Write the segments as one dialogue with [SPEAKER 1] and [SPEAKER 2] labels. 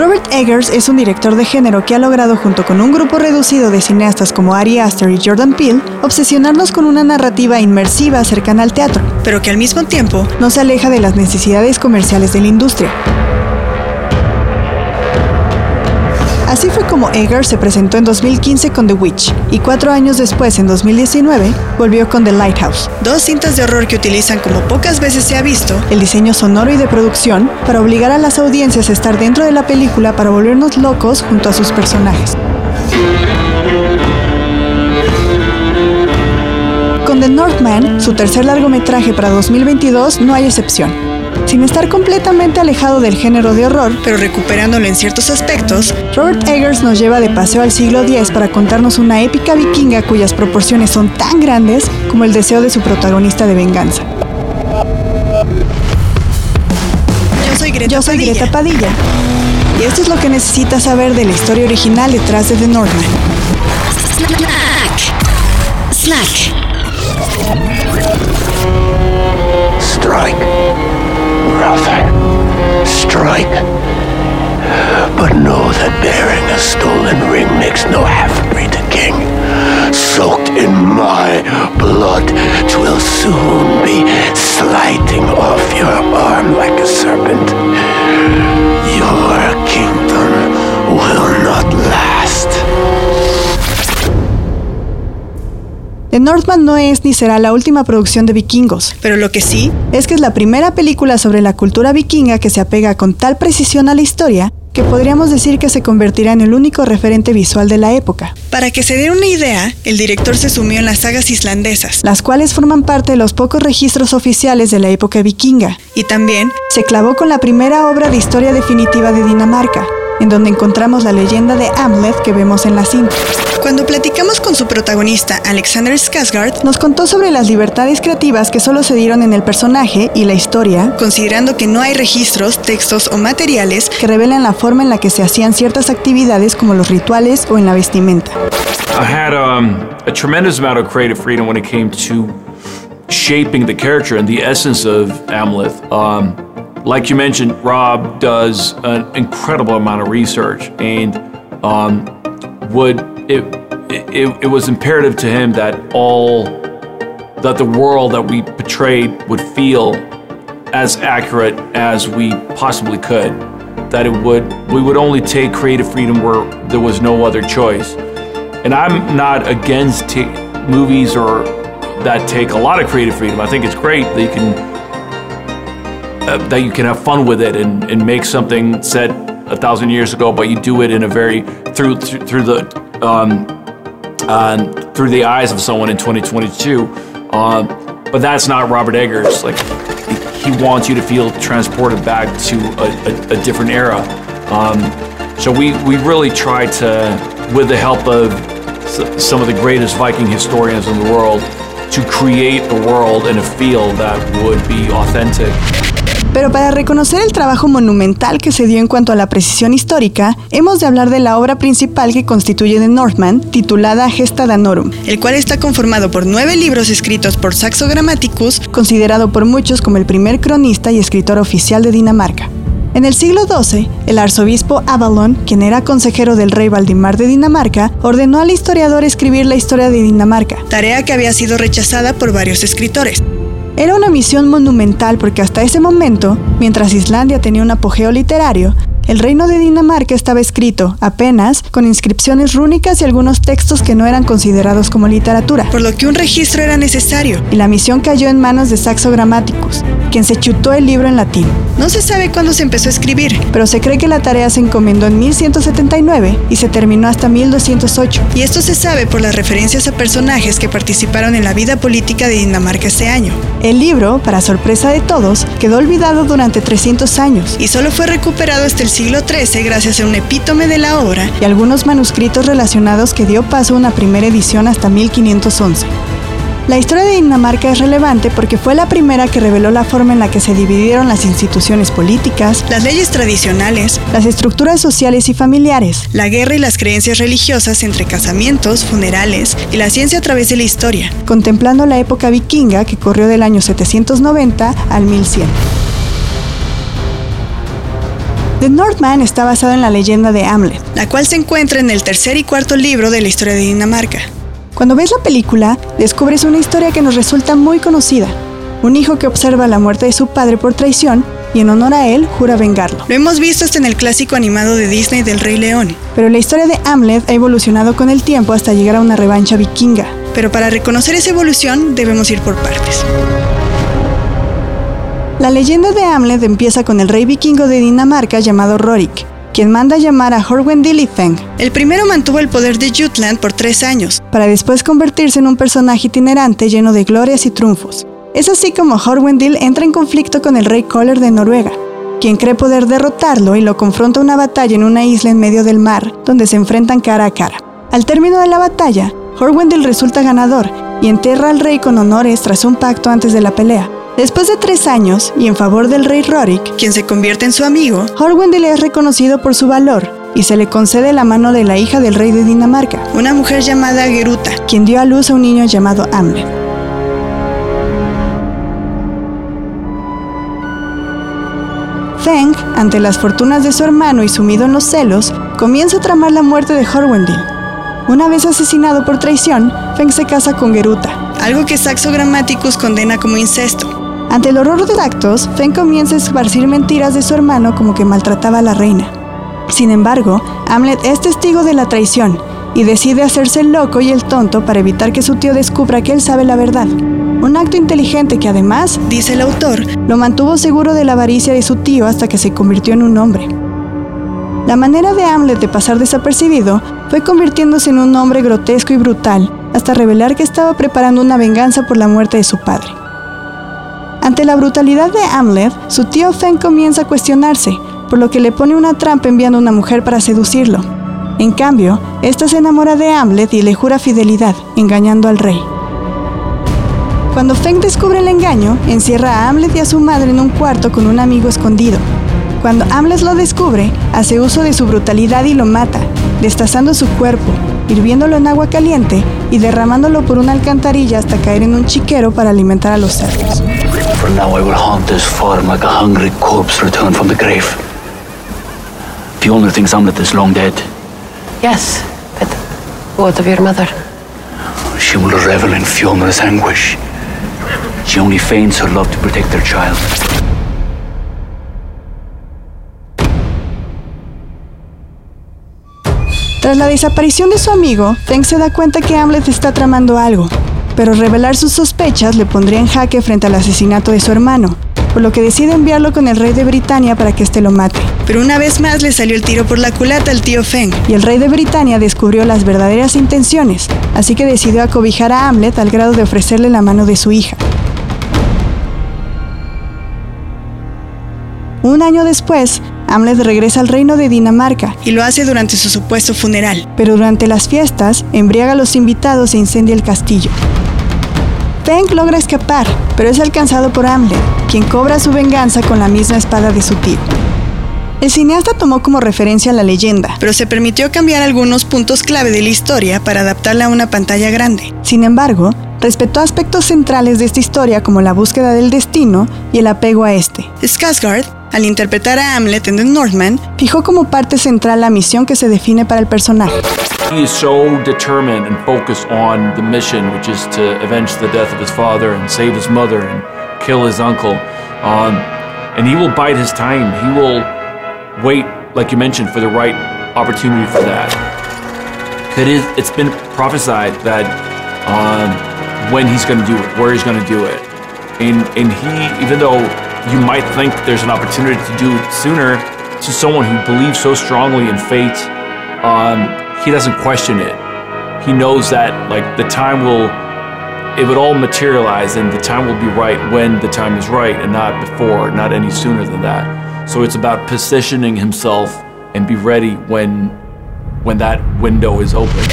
[SPEAKER 1] Robert Eggers es un director de género que ha logrado junto con un grupo reducido de cineastas como Ari Aster y Jordan Peele obsesionarnos con una narrativa inmersiva cercana al teatro, pero que al mismo tiempo no se aleja de las necesidades comerciales de la industria. Así fue como Eggers se presentó en 2015 con The Witch y cuatro años después, en 2019, volvió con The Lighthouse, dos cintas de horror que utilizan como pocas veces se ha visto el diseño sonoro y de producción para obligar a las audiencias a estar dentro de la película para volvernos locos junto a sus personajes. Con The Northman, su tercer largometraje para 2022, no hay excepción sin estar completamente alejado del género de horror, pero recuperándolo en ciertos aspectos, Robert Eggers nos lleva de paseo al siglo X para contarnos una épica vikinga cuyas proporciones son tan grandes como el deseo de su protagonista de venganza. Yo soy Greta, Padilla. Y esto es lo que necesitas saber de la historia original detrás de The Northman.
[SPEAKER 2] Snack. Strike. Brother. Strike. But know that bearing a stolen ring makes no half-breed a king. Soaked in my blood, twill soon be sliding off your arm like a serpent.
[SPEAKER 1] The Northman no es ni será la última producción de vikingos, pero lo que sí es que es la primera película sobre la cultura vikinga que se apega con tal precisión a la historia que podríamos decir que se convertirá en el único referente visual de la época. Para que se den una idea, el director se sumió en las sagas islandesas, las cuales forman parte de los pocos registros oficiales de la época vikinga, y también se clavó con la primera obra de historia definitiva de Dinamarca, en donde encontramos la leyenda de Hamlet que vemos en la cinta. Cuando platicamos con su protagonista, Alexander Skarsgård, nos contó sobre las libertades creativas que solo se dieron en el personaje y la historia, considerando que no hay registros, textos o materiales que revelan la forma en la que se hacían ciertas actividades como los rituales o en la vestimenta.
[SPEAKER 3] I had um, a tremendous amount of creative freedom when it came to shaping the character and the essence of Hamlet. Um, like you mentioned, Rob does an incredible amount of research and um, would it, it, it was imperative to him that all that the world that we portrayed would feel as accurate as we possibly could. That it would we would only take creative freedom where there was no other choice. And i'm not against t- movies or that take a lot of creative freedom. I think it's great that you can uh, that you can have fun with it and, and make something said a thousand years ago but you do it in a very through through, through the um, uh, through the eyes of someone in 2022. Uh, but that's not Robert Eggers. Like he wants you to feel transported back to a, a, a different era. Um, so we we really try to, with the help of some of the greatest Viking historians in the world, to create a world and a feel that would be authentic.
[SPEAKER 1] Pero para reconocer el trabajo monumental que se dio en cuanto a la precisión histórica, hemos de hablar de la obra principal que constituye The Northman, titulada Gesta Danorum, el cual está conformado por nueve libros escritos por Saxo Grammaticus, considerado por muchos como el primer cronista y escritor oficial de Dinamarca. En el siglo XII, el arzobispo Avalon, quien era consejero del rey Valdimar de Dinamarca, ordenó al historiador escribir la historia de Dinamarca, tarea que había sido rechazada por varios escritores. Era una misión monumental porque hasta ese momento, mientras Islandia tenía un apogeo literario, el reino de Dinamarca estaba escrito, apenas, con inscripciones rúnicas y algunos textos que no eran considerados como literatura, por lo que un registro era necesario, y la misión cayó en manos de Saxo Grammaticus, quien se chutó el libro en latín. No se sabe cuándo se empezó a escribir, pero se cree que la tarea se encomendó en 1179 y se terminó hasta 1208. Y esto se sabe por las referencias a personajes que participaron en la vida política de Dinamarca ese año. El libro, para sorpresa de todos, quedó olvidado durante 300 años y solo fue recuperado hasta el siglo XIII gracias a un epítome de la obra y algunos manuscritos relacionados que dio paso a una primera edición hasta 1511. La historia de Dinamarca es relevante porque fue la primera que reveló la forma en la que se dividieron las instituciones políticas, las leyes tradicionales, las estructuras sociales y familiares, la guerra y las creencias religiosas entre casamientos, funerales y la ciencia a través de la historia, contemplando la época vikinga que corrió del año 790 al 1100. The Northman está basado en la leyenda de Hamlet, la cual se encuentra en el tercer y cuarto libro de la historia de Dinamarca. Cuando ves la película, descubres una historia que nos resulta muy conocida. Un hijo que observa la muerte de su padre por traición y en honor a él jura vengarlo. Lo hemos visto hasta en el clásico animado de Disney del Rey León. Pero la historia de Hamlet ha evolucionado con el tiempo hasta llegar a una revancha vikinga. Pero para reconocer esa evolución debemos ir por partes. La leyenda de Hamlet empieza con el rey vikingo de Dinamarca llamado Rorik, quien manda llamar a Horwendil El primero mantuvo el poder de Jutland por tres años, para después convertirse en un personaje itinerante lleno de glorias y triunfos. Es así como Horwendil entra en conflicto con el rey Koller de Noruega, quien cree poder derrotarlo y lo confronta a una batalla en una isla en medio del mar, donde se enfrentan cara a cara. Al término de la batalla, Horwendil resulta ganador y enterra al rey con honores tras un pacto antes de la pelea. Después de tres años, y en favor del rey Rorik, quien se convierte en su amigo, Horwendil es reconocido por su valor y se le concede la mano de la hija del rey de Dinamarca, una mujer llamada Geruta, quien dio a luz a un niño llamado Amle. Feng, ante las fortunas de su hermano y sumido en los celos, comienza a tramar la muerte de Horwendil. Una vez asesinado por traición, Feng se casa con Geruta, algo que Saxo Grammaticus condena como incesto. Ante el horror de actos, Feng comienza a esparcir mentiras de su hermano como que maltrataba a la reina. Sin embargo, Hamlet es testigo de la traición y decide hacerse el loco y el tonto para evitar que su tío descubra que él sabe la verdad. Un acto inteligente que además, dice el autor, lo mantuvo seguro de la avaricia de su tío hasta que se convirtió en un hombre. La manera de Hamlet de pasar desapercibido fue convirtiéndose en un hombre grotesco y brutal hasta revelar que estaba preparando una venganza por la muerte de su padre. Ante la brutalidad de Hamlet, su tío Feng comienza a cuestionarse, por lo que le pone una trampa enviando a una mujer para seducirlo. En cambio, esta se enamora de Hamlet y le jura fidelidad, engañando al rey. Cuando Feng descubre el engaño, encierra a Hamlet y a su madre en un cuarto con un amigo escondido. Cuando Hamlet lo descubre, hace uso de su brutalidad y lo mata, destazando su cuerpo, hirviéndolo en agua caliente y derramándolo por una alcantarilla hasta caer en un chiquero para alimentar a los cerdos.
[SPEAKER 2] For now I will haunt this farm like a hungry corpse returned from the grave. The only thing Hamlet is long dead.
[SPEAKER 4] Yes, but what of your mother?
[SPEAKER 2] She will revel in Fiona's anguish. She only feigns her love to protect their child.
[SPEAKER 1] Tras la desaparición de su amigo, Feng se da cuenta que Hamlet está tramando algo, pero revelar sus sospechas le pondría en jaque frente al asesinato de su hermano, por lo que decide enviarlo con el rey de Britania para que éste lo mate. Pero una vez más le salió el tiro por la culata al tío Feng, y el rey de Britania descubrió las verdaderas intenciones, así que decidió acobijar a Hamlet al grado de ofrecerle la mano de su hija. Un año después, Hamlet regresa al reino de Dinamarca y lo hace durante su supuesto funeral. Pero durante las fiestas, embriaga a los invitados e incendia el castillo. Feng logra escapar, pero es alcanzado por Hamlet, quien cobra su venganza con la misma espada de su tío. El cineasta tomó como referencia la leyenda, pero se permitió cambiar algunos puntos clave de la historia para adaptarla a una pantalla grande. Sin embargo, respetó aspectos centrales de esta historia como la búsqueda del destino y el apego a este. Skarsgård, al interpretar a Hamlet en The Northman, fijó como parte central la misión que se define para el personaje.
[SPEAKER 3] He is so determined and focused on the mission, which is to avenge the death of his father and save his mother and kill his uncle. Um, and he will bide his time. He will wait, like you mentioned, for the right opportunity for that. It is, it's been prophesied that um, when he's going to do it, where he's going to do it. And, and he, even though you might think there's an opportunity to do it sooner, to someone who believes so strongly in fate, um, he doesn't question it. He knows that like the time will, it would all materialize and the time will be right when the time is right and not before, not any sooner than that. So it's about positioning himself and be ready when, when that window is open.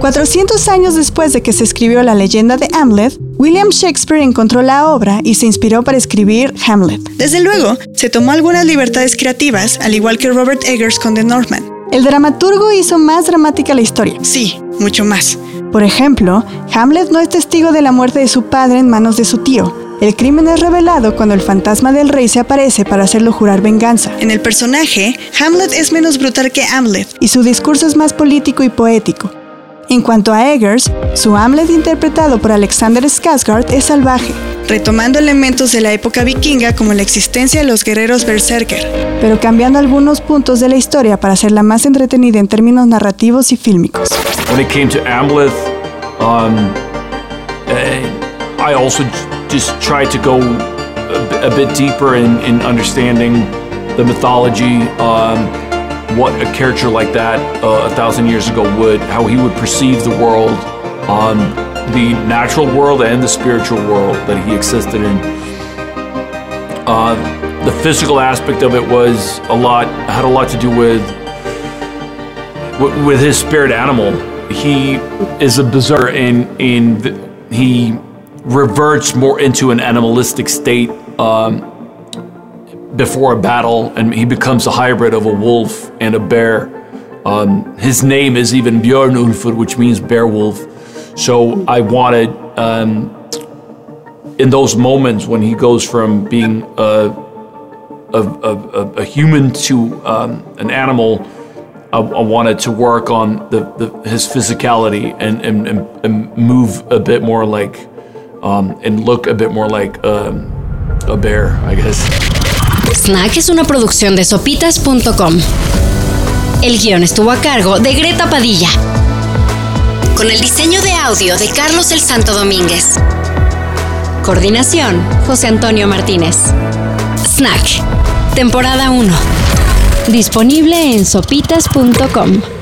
[SPEAKER 1] 400 años después de que se escribió la leyenda de Hamlet, William Shakespeare encontró la obra y se inspiró para escribir Hamlet. Desde luego, se tomó algunas libertades creativas, al igual que Robert Eggers con The Northman. El dramaturgo hizo más dramática la historia. Sí, mucho más. Por ejemplo, Hamlet no es testigo de la muerte de su padre en manos de su tío. El crimen es revelado cuando el fantasma del rey se aparece para hacerlo jurar venganza. En el personaje, Hamlet es menos brutal que Hamlet y su discurso es más político y poético. En cuanto a Eggers, su Hamlet interpretado por Alexander Skarsgård es salvaje, retomando elementos de la época vikinga como la existencia de los guerreros berserker, pero cambiando algunos puntos de la historia para hacerla más entretenida en términos narrativos y fílmicos.
[SPEAKER 3] When it came to Amleth, um, eh, I also just tried to go a, a bit deeper in, in understanding the mythology. Um, what a character like that uh, a thousand years ago would, how he would perceive the world, um, the natural world and the spiritual world that he existed in. Uh, the physical aspect of it was a lot, had a lot to do with with his spirit animal. He is a berserker and, and he reverts more into an animalistic state. Um, before a battle, and he becomes a hybrid of a wolf and a bear. Um, his name is even Björn Ulfur, which means bear wolf. So I wanted, um, in those moments when he goes from being a, a, a, a human to um, an animal, I, I, wanted to work on the, the his physicality and, and, and, move a bit more like, um, and look a bit more like um, a bear, I guess.
[SPEAKER 5] Snack es una producción de sopitas.com. El guión estuvo a cargo de Greta Padilla. Con el diseño de audio de Carlos el Santo Domínguez. Coordinación, José Antonio Martínez. Snack, temporada 1. Disponible en sopitas.com.